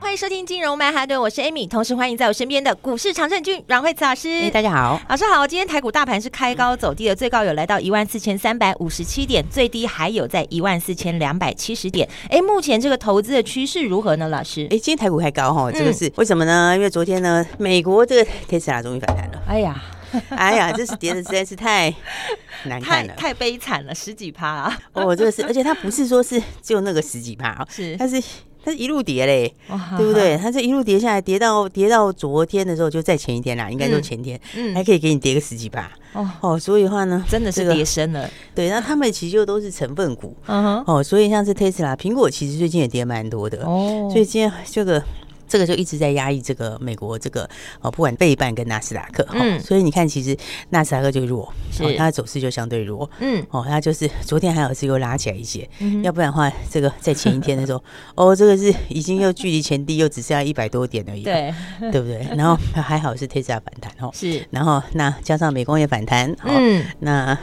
欢迎收听金融曼哈顿，我是 Amy，同时欢迎在我身边的股市常胜军阮慧慈老师。哎，大家好，老师好。今天台股大盘是开高走低的，最高有来到一万四千三百五十七点，最低还有在一万四千两百七十点。哎，目前这个投资的趋势如何呢？老师？哎，今天台股开高哈，这个是、嗯、为什么呢？因为昨天呢，美国这个特斯拉终于反弹了。哎呀，哎呀，这是跌的实在是太 难看了，太，太悲惨了，十几趴啊！哦，这个是，而且它不是说是只有那个十几趴啊，是，它是。它是一路跌嘞，哇。对不对？它这一路跌下来，跌到跌到昨天的时候，就在前一天啦，应该说前天，嗯，还可以给你跌个十几吧哦。哦，所以的话呢，真的是跌深了。对，那他们其实就都是成分股，嗯哼，哦，所以像是 Tesla、苹果，其实最近也跌蛮多的。哦，所以今天这个。这个就一直在压抑这个美国这个哦，不管背半跟纳斯达克，嗯，所以你看，其实纳斯达克就弱，是。它的走势就相对弱，嗯，哦，它就是昨天还有是又拉起来一些，嗯，要不然的话，这个在前一天的时候，哦，这个是已经又距离前低又只剩下一百多点而已，对，对不对？然后还好是特斯拉反弹哦，是，然后那加上美工也反弹，嗯，那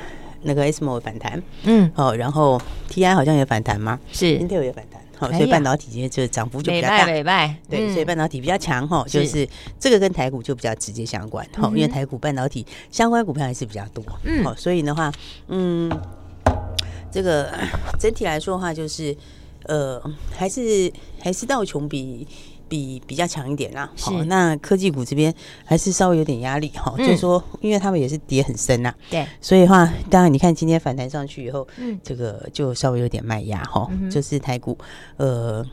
那个 ASML 反弹，嗯，哦，然后 TI 好像也反弹吗？是，Intel 也反弹。好，所以半导体今天就涨幅就比较大，对，所以半导体比较强哈，就是这个跟台股就比较直接相关哈，因为台股半导体相关股票还是比较多，嗯，好，所以的话，嗯，这个 整体来说的话，就是呃，还是还是道琼比。比比较强一点啦，好那科技股这边还是稍微有点压力哈，哦嗯、就是说，因为他们也是跌很深呐，对，所以的话，当然你看今天反弹上去以后，嗯，这个就稍微有点卖压哈，哦嗯、就是台股，呃，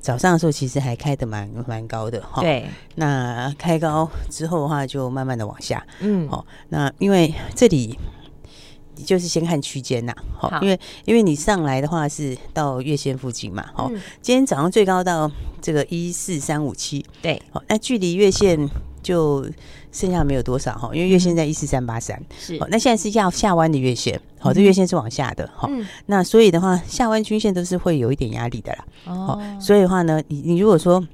早上的时候其实还开的蛮蛮高的哈，哦、对，那开高之后的话就慢慢的往下，嗯，好、哦，那因为这里。你就是先看区间呐，好，因为因为你上来的话是到月线附近嘛，好，今天早上最高到这个一四三五七，对，好，那距离月线就剩下没有多少哈，因为月线在一四三八三，是，好，那现在是要下弯的月线，好，这月线是往下的，好，那所以的话下弯均线都是会有一点压力的啦，哦，所以的话呢，你你如果说。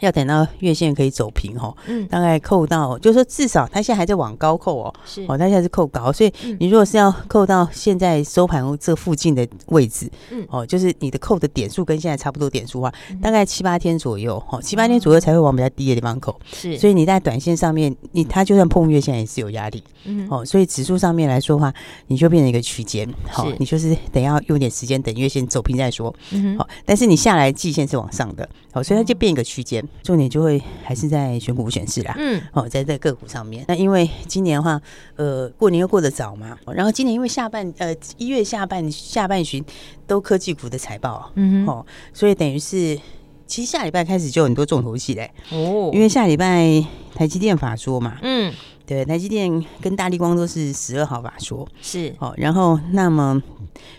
要等到月线可以走平哈，嗯，大概扣到，就是说至少它现在还在往高扣哦，是。哦，它现在是扣高，所以你如果是要扣到现在收盘这附近的位置，嗯，哦，就是你的扣的点数跟现在差不多点数的话，大概七八天左右，哦，七八天左右才会往比较低的地方扣，是，所以你在短线上面，你它就算碰月线也是有压力，嗯，哦，所以指数上面来说的话，你就变成一个区间，好，你就是等要用点时间等月线走平再说，嗯，好，但是你下来季线是往上的，好，所以它就变一个区间。重点就会还是在选股选市啦，嗯，哦，在在个股上面。那因为今年的话，呃，过年又过得早嘛，然后今年因为下半呃一月下半下半旬都科技股的财报，嗯哼，哦，所以等于是其实下礼拜开始就有很多重头戏嘞，哦，因为下礼拜台积电法说嘛，嗯，对，台积电跟大立光都是十二号法说，是，哦，然后那么。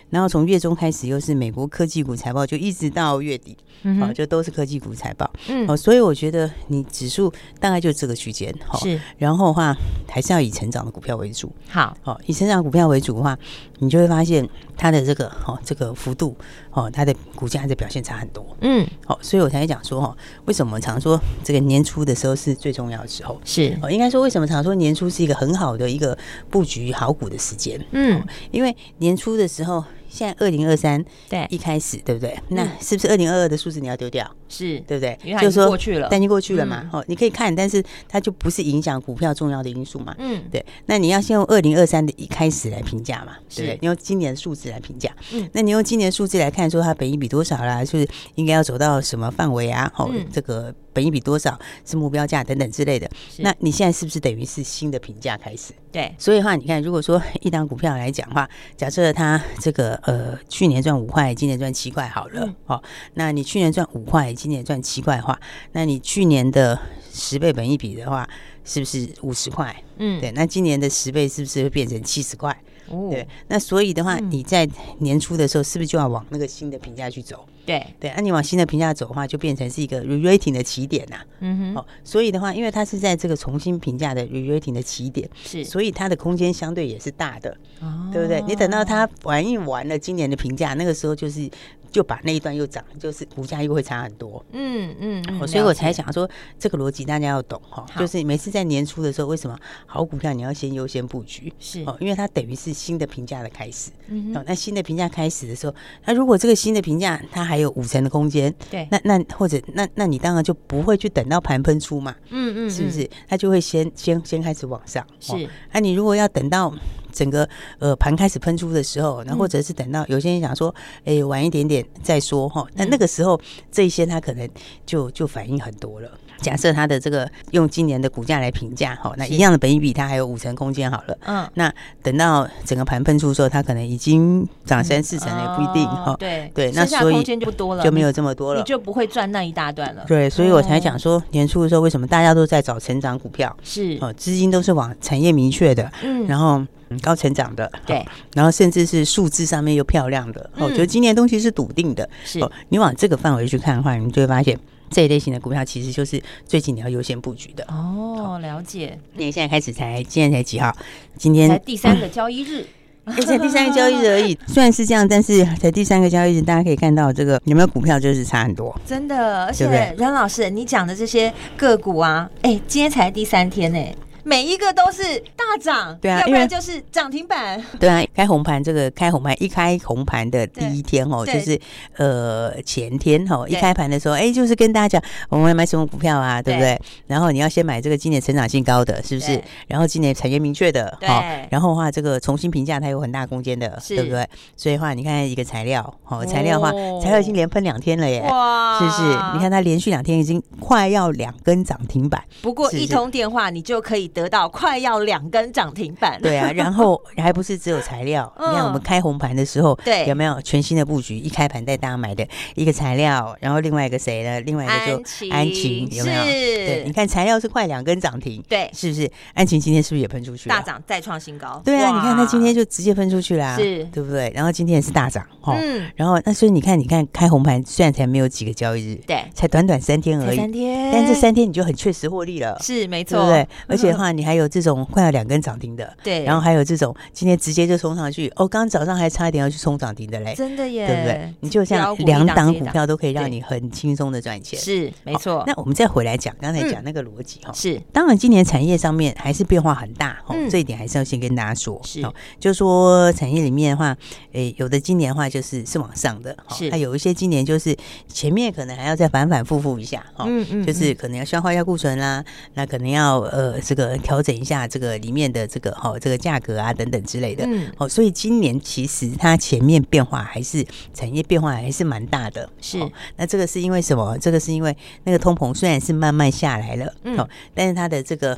然后从月中开始又是美国科技股财报，就一直到月底，嗯哦，就都是科技股财报，嗯，哦，所以我觉得你指数大概就这个区间，好，是，然后的话还是要以成长的股票为主，好，哦，以成长股票为主的话，你就会发现它的这个，哦，这个幅度，哦，它的股价的表现差很多，嗯，好，所以我才讲说，哈，为什么常说这个年初的时候是最重要的时候，是，哦，应该说为什么常说年初是一个很好的一个布局好股的时间，嗯，因为年初的时候。现在二零二三对一开始对不对？那是不是二零二二的数字你要丢掉？是对不对？就是说过去了，但已经过去了嘛。哦，你可以看，但是它就不是影响股票重要的因素嘛。嗯，对。那你要先用二零二三的一开始来评价嘛，对不对？你用今年的数字来评价。嗯，那你用今年数字来看，说它本益比多少啦？就是应该要走到什么范围啊？哦，这个本一比多少是目标价等等之类的。那你现在是不是等于是新的评价开始？对。所以的话，你看，如果说 一档股票来讲的话，假设它这个。呃，去年赚五块，今年赚七块，好了，哦，那你去年赚五块，今年赚七块的话，那你去年的十倍本一比的话，是不是五十块？嗯，对，那今年的十倍是不是会变成七十块？哦，对，那所以的话，嗯、你在年初的时候是不是就要往那个新的评价去走？对对，那、啊、你往新的评价走的话，就变成是一个 re-rating 的起点呐、啊。嗯哼，哦，所以的话，因为它是在这个重新评价的 re-rating 的起点，是，所以它的空间相对也是大的，哦，对不对？你等到它玩一玩了今年的评价，那个时候就是。就把那一段又涨，就是股价又会差很多。嗯嗯，嗯，所以我才想说这个逻辑大家要懂哈。就是每次在年初的时候，为什么好股票你要先优先布局？是哦，因为它等于是新的评价的开始。嗯哦，那新的评价开始的时候，那如果这个新的评价它还有五成的空间，对，那那或者那那你当然就不会去等到盘喷出嘛。嗯嗯，是不是？它就会先先先开始往上。是，那你如果要等到。整个呃盘开始喷出的时候，那或者是等到有些人想说，哎、欸，晚一点点再说哈。那那个时候，这一些他可能就就反应很多了。假设他的这个用今年的股价来评价好，那一样的本益比，它还有五成空间好了。嗯，那等到整个盘喷出的时候，它可能已经涨三四成了，也不一定哈。对对，那所以空间就不多了，就没有这么多了，你就不会赚那一大段了。对，所以我才讲说年初的时候，为什么大家都在找成长股票？是哦，资金都是往产业明确的，嗯，然后。高成长的，对，然后甚至是数字上面又漂亮的，我觉得今年东西是笃定的，是、哦。你往这个范围去看的话，你就会发现这一类型的股票其实就是最近你要优先布局的。哦，了解。你现在开始才，今天才几号？今天才第三个交易日，嗯 欸、才第三个交易日而已。虽然是这样，但是才第三个交易日，大家可以看到这个有没有股票就是差很多，真的。而且阮老师，你讲的这些个股啊，哎、欸，今天才第三天呢、欸。每一个都是大涨，对啊，要不然就是涨停板。对啊，开红盘这个开红盘，一开红盘的第一天哦，就是呃前天哦，一开盘的时候，哎，就是跟大家讲我们要买什么股票啊，对不对？然后你要先买这个今年成长性高的，是不是？然后今年产业明确的，好，然后的话这个重新评价它有很大空间的，对不对？所以的话你看一个材料，好，材料的话，材料已经连喷两天了耶，哇，是不是？你看它连续两天已经快要两根涨停板，不过一通电话你就可以。得到快要两根涨停板，对啊，然后 还不是只有材料，你看我们开红盘的时候，对，有没有全新的布局？一开盘带大家买的一个材料，然后另外一个谁呢？另外一个就安晴，有没有？对，你看材料是快两根涨停，对，是不是？安晴今天是不是也喷出去了？大涨再创新高，对啊，你看它今天就直接喷出去啦，是，对不对？然后今天也是大涨，嗯，然后那所以你看，你看开红盘虽然才没有几个交易日，对，才短短三天而已，三天，但这三天你就很确实获利了，是没错，对不对？而且的话。你还有这种快要两根涨停的，对，然后还有这种今天直接就冲上去，哦，刚刚早上还差一点要去冲涨停的嘞，真的耶，对不对？你就像两档股票都可以让你很轻松的赚钱，是没错。那我们再回来讲刚才讲那个逻辑哈，是。当然今年产业上面还是变化很大哈，这一点还是要先跟大家说，是，就说产业里面的话，诶，有的今年的话就是是往上的，是，那有一些今年就是前面可能还要再反反复复一下，哈，嗯嗯，就是可能要消化一下库存啦，那可能要呃这个。调整一下这个里面的这个哈这个价格啊等等之类的，嗯，哦，所以今年其实它前面变化还是产业变化还是蛮大的，是。那这个是因为什么？这个是因为那个通膨虽然是慢慢下来了，嗯，但是它的这个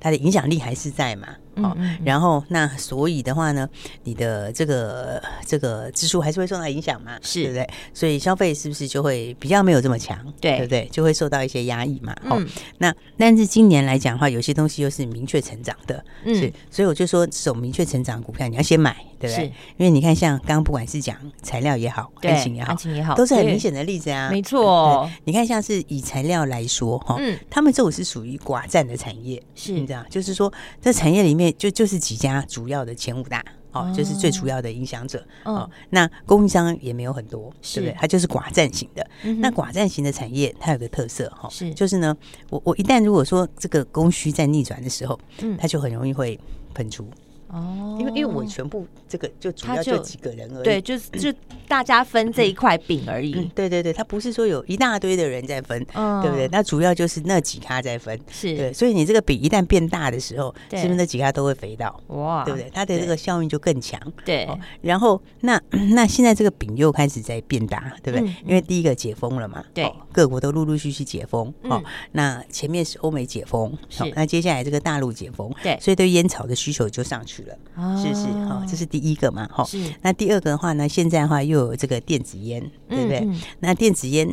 它的影响力还是在嘛。好，然后那所以的话呢，你的这个这个支出还是会受到影响嘛？是，对不对？所以消费是不是就会比较没有这么强？对，对不对？就会受到一些压抑嘛。哦，那但是今年来讲的话，有些东西又是明确成长的，是，所以我就说这种明确成长股票你要先买，对不对？因为你看，像刚刚不管是讲材料也好，安晴也好，安情也好，都是很明显的例子啊。没错，你看像是以材料来说，哈，嗯，他们这种是属于寡占的产业，是你知道，就是说在产业里面。就就是几家主要的前五大哦，就是最主要的影响者哦。那供应商也没有很多，对不对？它就是寡占型的。那寡占型的产业，它有个特色哈，是就是呢，我我一旦如果说这个供需在逆转的时候，嗯，它就很容易会喷出。哦，因为因为我全部这个就主要就几个人而已，对，就是就大家分这一块饼而已。对对对，他不是说有一大堆的人在分，对不对？那主要就是那几咖在分，是对。所以你这个饼一旦变大的时候，是不是那几咖都会肥到？哇，对不对？它的这个效应就更强。对，然后那那现在这个饼又开始在变大，对不对？因为第一个解封了嘛，对，各国都陆陆续续解封。哦，那前面是欧美解封，好，那接下来这个大陆解封，对，所以对烟草的需求就上去。了，是是是哈，这是第一个嘛，哈。是。那第二个的话呢，现在的话又有这个电子烟，对不对？那电子烟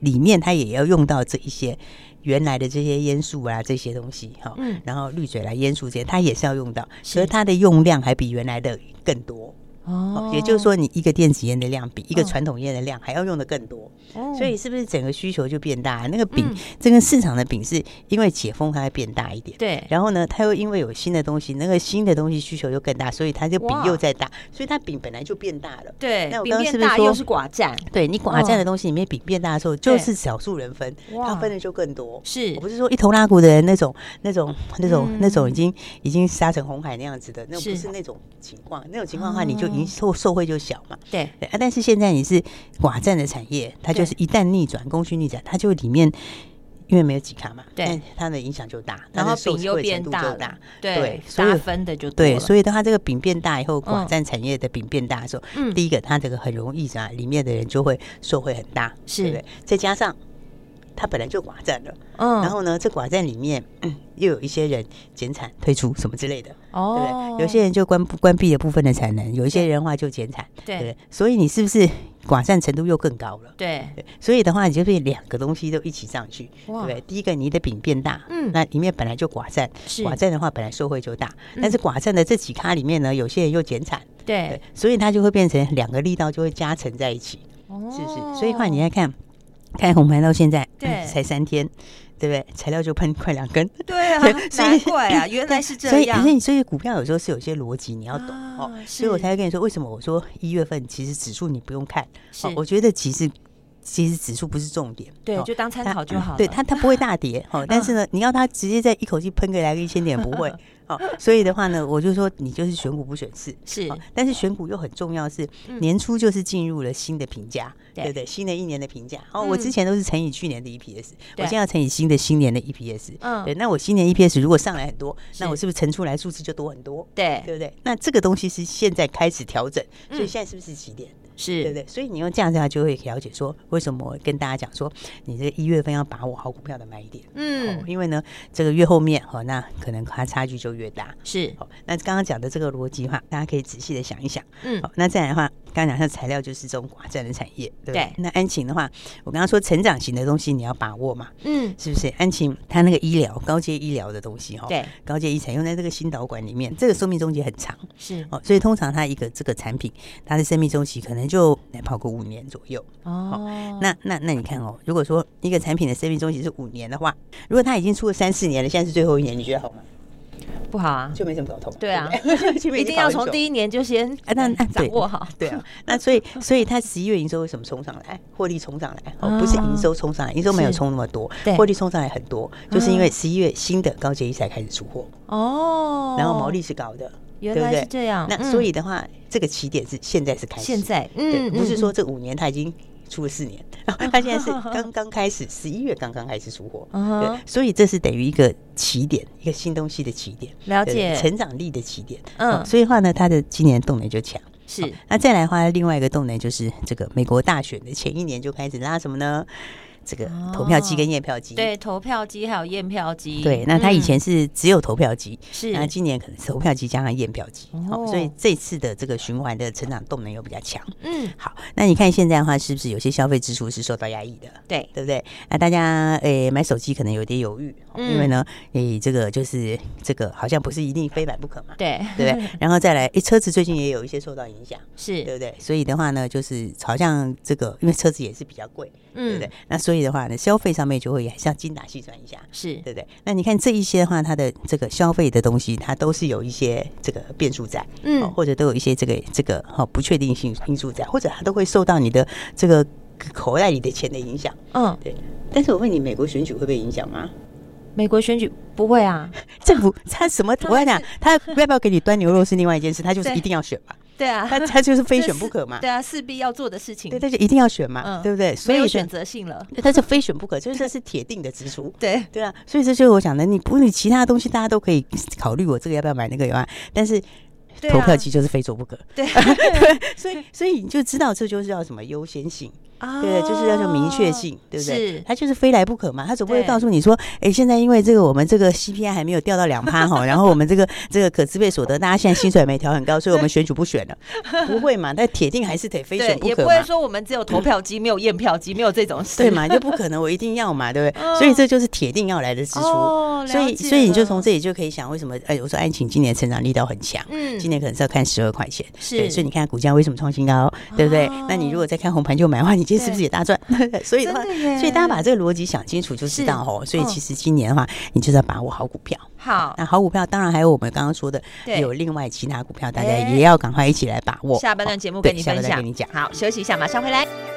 里面它也要用到这一些原来的这些烟素啊这些东西哈，嗯，然后滤嘴来烟素这些，它也是要用到，所以它的用量还比原来的更多。哦，也就是说，你一个电子烟的量比一个传统烟的量还要用的更多，哦，所以是不是整个需求就变大？那个饼，嗯、这个市场的饼是因为解封它会变大一点，对。然后呢，它又因为有新的东西，那个新的东西需求又更大，所以它就饼又在大，所以它饼本来就变大了。对，那我刚刚是不是说又是寡占？对，你寡占的东西里面饼变大的时候，就是少数人分，它分的就更多。是我不是说一头拉骨的人那种、那种、那种、那种已经已经杀成红海那样子的，那不是那种情况。那种情况的话，你就已经受受惠就。小嘛，对对啊，但是现在你是寡占的产业，它就是一旦逆转，供需逆转，它就里面因为没有几卡嘛，对，它的影响就大，然后饼又变大，对，所以分的就对，所以的话，这个饼变大以后，寡占产业的饼变大的时候，嗯，第一个它这个很容易啊，里面的人就会受惠很大，是不对？再加上。它本来就寡占了，嗯，然后呢，这寡占里面、嗯、又有一些人减产退出什么之类的，哦，对不对？有些人就关关闭了部分的产能，有一些人话就减产，对，对，对，所以你是不是寡占程度又更高了？对，对，所以的话，你就会两个东西都一起上去，对不对？第一个，你的饼变大，嗯，那里面本来就寡占，是。寡占的话，本来受惠就大，嗯、但是寡占的这几咖里面呢，有些人又减产，对，对，所以它就会变成两个力道就会加成在一起，哦、是不是？所以的话，你来看。开红盘到现在，对、嗯，才三天，对不对？材料就喷快两根，对啊，难怪啊，原来是这样。所以，所以，所以股票有时候是有些逻辑，你要懂、啊、哦。所以我才会跟你说，为什么我说一月份其实指数你不用看，哦，我觉得其实。其实指数不是重点，对，就当参考就好。对它，它不会大跌，哦，但是呢，你要它直接在一口气喷个来个一千点，不会，好，所以的话呢，我就说你就是选股不选市，是，但是选股又很重要，是年初就是进入了新的评价，对不对？新的一年的评价，哦，我之前都是乘以去年的 EPS，我现在要乘以新的新年的 EPS，嗯，对，那我新年 EPS 如果上来很多，那我是不是乘出来数字就多很多？对，对不对？那这个东西是现在开始调整，所以现在是不是起点？是对不对？所以你用这样子，话就会了解说，为什么我跟大家讲说，你这一月份要把握好股票的买点。嗯，因为呢，这个越后面哦，那可能它差距就越大。是，那刚刚讲的这个逻辑话，大家可以仔细的想一想。嗯，好，那再来的话，刚刚讲像材料就是这种寡占的产业，对不对？那安晴的话，我刚刚说成长型的东西你要把握嘛。嗯，是不是？安晴它那个医疗高阶医疗的东西哈，对，高阶医材用在这个新导管里面，这个寿命周期很长。是哦，所以通常它一个这个产品，它的生命周期可能。就来跑个五年左右哦，那那那你看哦，如果说一个产品的生命周期是五年的话，如果它已经出了三四年了，现在是最后一年，你觉得好吗？不好啊，就没什么搞头。对啊，一定要从第一年就先啊，那掌握好。对啊，那所以 所以它十一月营收为什么冲上来？获利冲上来哦，不是营收冲上来，营收没有冲那么多，获利冲上来很多，就是因为十一月新的高阶一才开始出货。哦，然后毛利是高的。原来是这样，那所以的话，这个起点是现在是开始，现在，嗯，不是说这五年它已经出了四年，他现在是刚刚开始，十一月刚刚开始出货，对，所以这是等于一个起点，一个新东西的起点，了解。成长力的起点，嗯，所以话呢，它的今年动能就强，是，那再来的话，另外一个动能就是这个美国大选的前一年就开始拉什么呢？这个投票机跟验票机，对，投票机还有验票机，对，那他以前是只有投票机，是，那今年可能是投票机加上验票机，哦，所以这次的这个循环的成长动能又比较强，嗯，好，那你看现在的话，是不是有些消费支出是受到压抑的？对，对不对？那大家诶买手机可能有点犹豫，因为呢，诶这个就是这个好像不是一定非买不可嘛，对，对不对？然后再来，诶车子最近也有一些受到影响，是对不对？所以的话呢，就是好像这个因为车子也是比较贵，嗯，对不对？那所以。的话呢，消费上面就会还是要精打细算一下，是对不对？那你看这一些的话，它的这个消费的东西，它都是有一些这个变数在，嗯，或者都有一些这个这个哈不确定性因素在，或者它都会受到你的这个口袋里的钱的影响，嗯，对。但是我问你，美国选举会被影响吗？美国选举不会啊，政府他什么？我跟你讲，他要不要给你端牛肉是另外一件事，他就是一定要选嘛。对啊，他他就是非选不可嘛。对啊，势必要做的事情。对，他就一定要选嘛，对不对？所以有选择性了。他是非选不可，就是这是铁定的支出。对对啊，所以这就是我讲的，你不你其他东西大家都可以考虑，我这个要不要买那个以外，但是投票机就是非做不可。对，所以所以你就知道这就是要什么优先性。啊，对，就是要求明确性，对不对？他就是非来不可嘛，他总不会告诉你说，哎，现在因为这个我们这个 CPI 还没有掉到两趴哈，然后我们这个这个可支配所得，大家现在薪水没调很高，所以我们选举不选了，不会嘛？但铁定还是得非选不可，也不会说我们只有投票机没有验票机，没有这种事，对嘛？就不可能我一定要嘛，对不对？所以这就是铁定要来的支出，所以所以你就从这里就可以想，为什么哎，我说安晴今年成长力道很强，嗯，今年可能是要看十二块钱，是，所以你看股价为什么创新高，对不对？那你如果再看红盘就买的话，你今天是不是也大赚？所以的话，所以大家把这个逻辑想清楚就知道哦。所以其实今年的话，你就是要把握好股票。好，那好股票当然还有我们刚刚说的，有另外其他股票，大家也要赶快一起来把握。下半段节目跟你分享，跟你讲。好，休息一下，马上回来。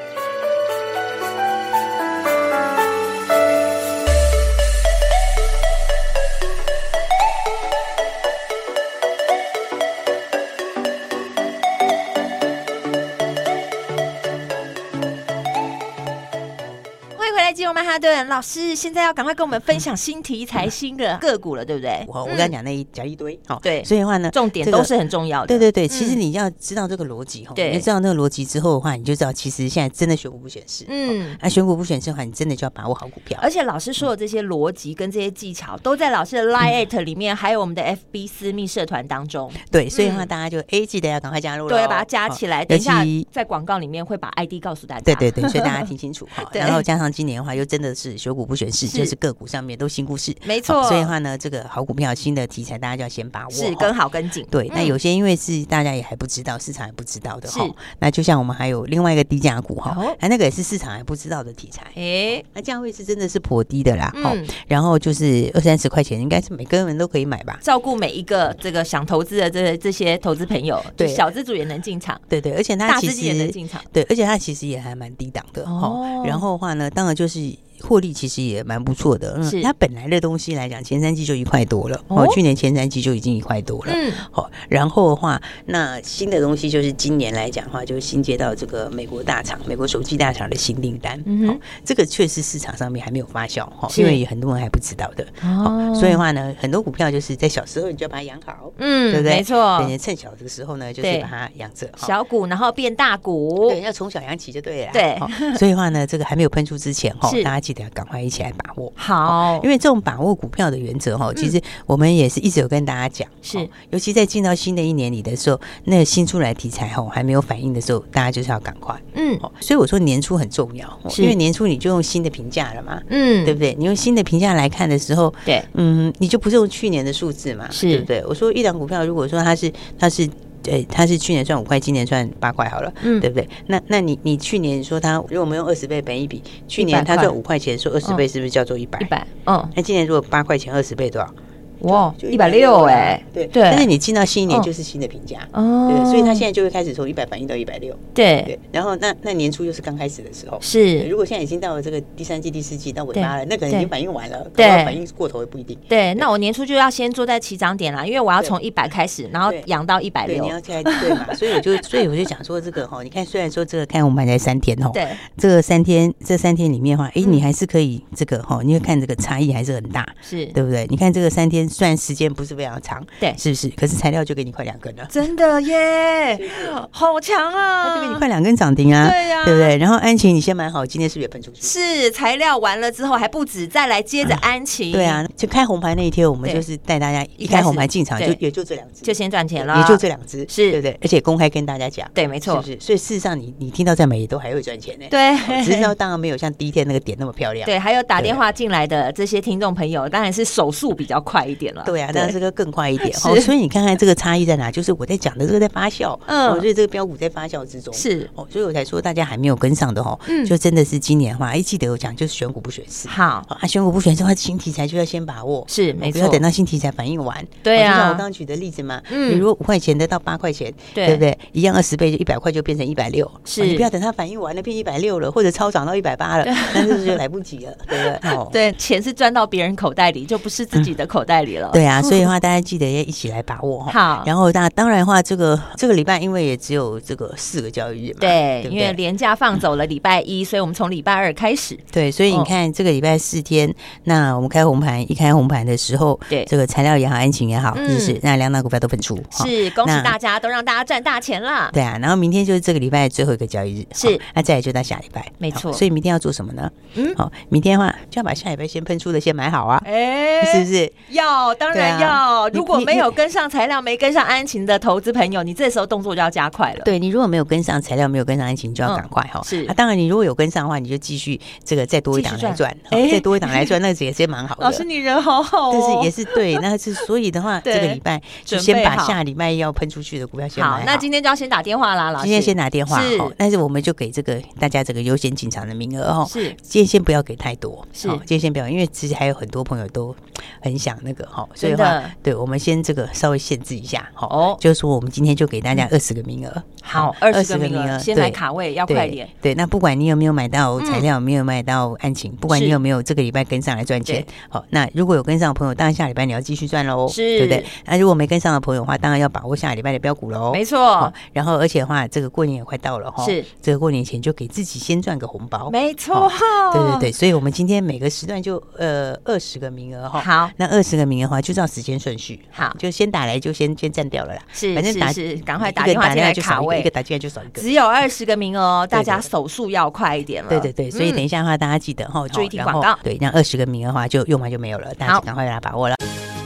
曼哈顿老师现在要赶快跟我们分享新题材、新的个股了，对不对？我我刚讲那一讲一堆，好，对，所以的话呢，重点都是很重要的。对对对，其实你要知道这个逻辑哈，你知道那个逻辑之后的话，你就知道其实现在真的选股不选市。嗯，那选股不选市的话，你真的就要把握好股票。而且老师说的这些逻辑跟这些技巧，都在老师的 Line@ 里面，还有我们的 FB 私密社团当中。对，所以的话大家就 A 记得要赶快加入了，对，要把它加起来。等一下在广告里面会把 ID 告诉大家。对对对，所以大家听清楚哈。然后加上今年的话，又真的是选股不选市，就是个股上面都新故事，没错。所以的话呢，这个好股票、新的题材，大家就要先把握，是跟好跟紧。对，那有些因为是大家也还不知道，市场也不知道的哈。那就像我们还有另外一个低价股哈，哎，那个也是市场还不知道的题材。哎，那价位是真的是颇低的啦。嗯。然后就是二三十块钱，应该是每个人都可以买吧？照顾每一个这个想投资的这这些投资朋友，对，小资主也能进场。对对，而且它其实也能进场。对，而且它其实也还蛮低档的哈。然后的话呢，当然就是。获利其实也蛮不错的，嗯，它本来的东西来讲，前三季就一块多了，哦，去年前三季就已经一块多了，嗯，好，然后的话，那新的东西就是今年来讲的话，就是新接到这个美国大厂、美国手机大厂的新订单，嗯哼，这个确实市场上面还没有发酵哈，因为很多人还不知道的，哦，所以的话呢，很多股票就是在小时候你就要把它养好，嗯，对不对？没错，等趁小的时候呢，就是把它养着，小股然后变大股，对，要从小养起就对了，对，所以的话呢，这个还没有喷出之前哈，大家记得要赶快一起来把握。好，因为这种把握股票的原则哈，其实我们也是一直有跟大家讲，是。尤其在进到新的一年里的时候，那个新出来题材哈还没有反应的时候，大家就是要赶快，嗯，所以我说年初很重要，因为年初你就用新的评价了嘛，嗯，对不对？你用新的评价来看的时候，对，嗯，你就不是用去年的数字嘛，是。对不对？我说一档股票，如果说它是它是。对，他是去年赚五块，今年赚八块，好了，嗯，对不对？那那你你去年说他，如果我们用二十倍本一比，去年他赚五块钱，说二十倍是不是叫做一百？一百，嗯。那今年如果八块钱，二十倍多少？哇，一百六哎，对对，但是你进到新一年就是新的评价哦，对，所以他现在就会开始从一百反映到一百六，对。对，然后那那年初又是刚开始的时候，是，如果现在已经到了这个第三季、第四季到尾巴了，那可能已经反应完了，对，反应过头也不一定。对，那我年初就要先坐在起涨点啦，因为我要从一百开始，然后养到一百六，你要现在对嘛？所以我就所以我就讲说这个哈，你看虽然说这个看我们还在三天哦，对，这个三天这三天里面的话，哎，你还是可以这个哈，你会看这个差异还是很大，是。对不对？你看这个三天虽然时间不是。非常长，对，是不是？可是材料就给你快两根了，真的耶，好强啊！它就给你快两根涨停啊，对呀，对不对？然后安琪你先买好，今天是不是也喷出去？是材料完了之后还不止，再来接着安琪，对啊，就开红牌那一天，我们就是带大家一开红牌进场，就也就这两只，就先赚钱了，也就这两只，是对不对？而且公开跟大家讲，对，没错，是不是？所以事实上，你你听到再买也都还会赚钱呢，对，只是说当然没有像第一天那个点那么漂亮，对，还有打电话进来的这些听众朋友，当然是手速比较快一点了，对啊，当然这个更快一点。哦，所以你看看这个差异在哪？就是我在讲的这个在发酵，嗯，所以这个标股在发酵之中。是。哦，所以我才说大家还没有跟上的哦，嗯，就真的是今年的话，哎，记得我讲就是选股不选市，好。啊，选股不选市的话，新题材就要先把握，是没错，不要等到新题材反应完，对啊，就像我刚刚举的例子嘛，嗯，你如果五块钱的到八块钱，对。不对？一样二十倍就一百块就变成一百六，是。你不要等它反应完了变一百六了，或者超涨到一百八了，那是就来不及了？对不对？哦，对，钱是赚到别人口袋里，就不是自己的口袋里里了。对啊，所以的话，大家记得要一起来把握哈。好，然后那当然的话，这个这个礼拜因为也只有这个四个交易日嘛，对，因为连假放走了礼拜一，所以我们从礼拜二开始。对，所以你看这个礼拜四天，那我们开红盘，一开红盘的时候，对这个材料也好，安情也好，就是那两档股票都喷出，是恭喜大家，都让大家赚大钱了。对啊，然后明天就是这个礼拜最后一个交易日，是那再来就到下礼拜，没错。所以明天要做什么呢？嗯，好，明天的话就要把下礼拜先喷出的先买好啊，哎，是不是？要，当然要。如果没有跟上材料，没跟上安琴的投资朋友，你这时候动作就要加快了。对，你如果没有跟上材料，没有跟上安勤，就要赶快哈。是啊，当然你如果有跟上的话，你就继续这个再多一档来赚，再多一档来赚，那也是蛮好的。老师，你人好好哦。但是也是对，那是所以的话，这个礼拜就先把下礼拜要喷出去的股票先买好。那今天就要先打电话啦，老师。今天先打电话，是。但是我们就给这个大家这个优先进场的名额哈。是。今天先不要给太多，是。今天先不要，因为其实还有很多朋友都很想那个哈，所以的话，对，我们先这个稍微限制一下，好，就是说我们今天就给大家二十个名额，好，二十个名额，先来卡位，要快点。对，那不管你有没有买到材料，没有买到案情，不管你有没有这个礼拜跟上来赚钱，好，那如果有跟上的朋友，当然下礼拜你要继续赚喽，是，对不对？那如果没跟上的朋友的话，当然要把握下礼拜的标股喽，没错。然后而且的话，这个过年也快到了哈，是，这个过年前就给自己先赚个红包，没错。对对对，所以我们今天每个时段就呃二十个名额哈，好，那二十个名额的话就照时间顺序，好，就先打来就先先占掉了啦，是，反正打是赶快打电话进来卡位，一个打进来就少一个，只有二十个名额，大家手速要快一点了。对对对，所以等一下的话，大家记得哈，注意听广告。对，那二十个名额的话就用完就没有了，大家赶快来把握了。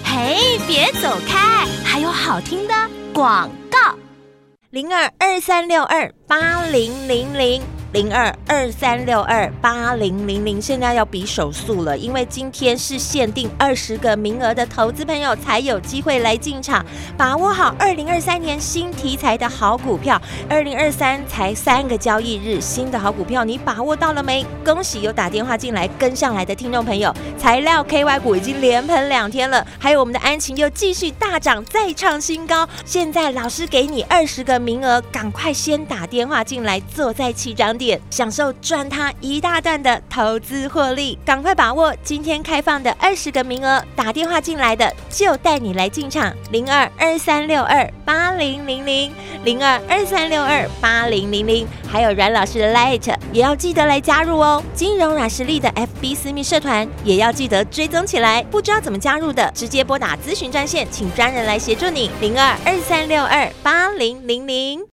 嘿，别走开，还有好听的广告，零二二三六二八零零零。零二二三六二八零零零，现在要比手速了，因为今天是限定二十个名额的投资朋友才有机会来进场，把握好二零二三年新题材的好股票。二零二三才三个交易日，新的好股票你把握到了没？恭喜有打电话进来跟上来的听众朋友，材料 KY 股已经连喷两天了，还有我们的安晴又继续大涨再创新高。现在老师给你二十个名额，赶快先打电话进来，坐在起涨点。享受赚他一大段的投资获利，赶快把握今天开放的二十个名额，打电话进来的就带你来进场，零二二三六二八零零零，零二二三六二八零零零，还有阮老师的 Light 也要记得来加入哦，金融软实力的 FB 私密社团也要记得追踪起来，不知道怎么加入的，直接拨打咨询专线，请专人来协助你，零二二三六二八零零零。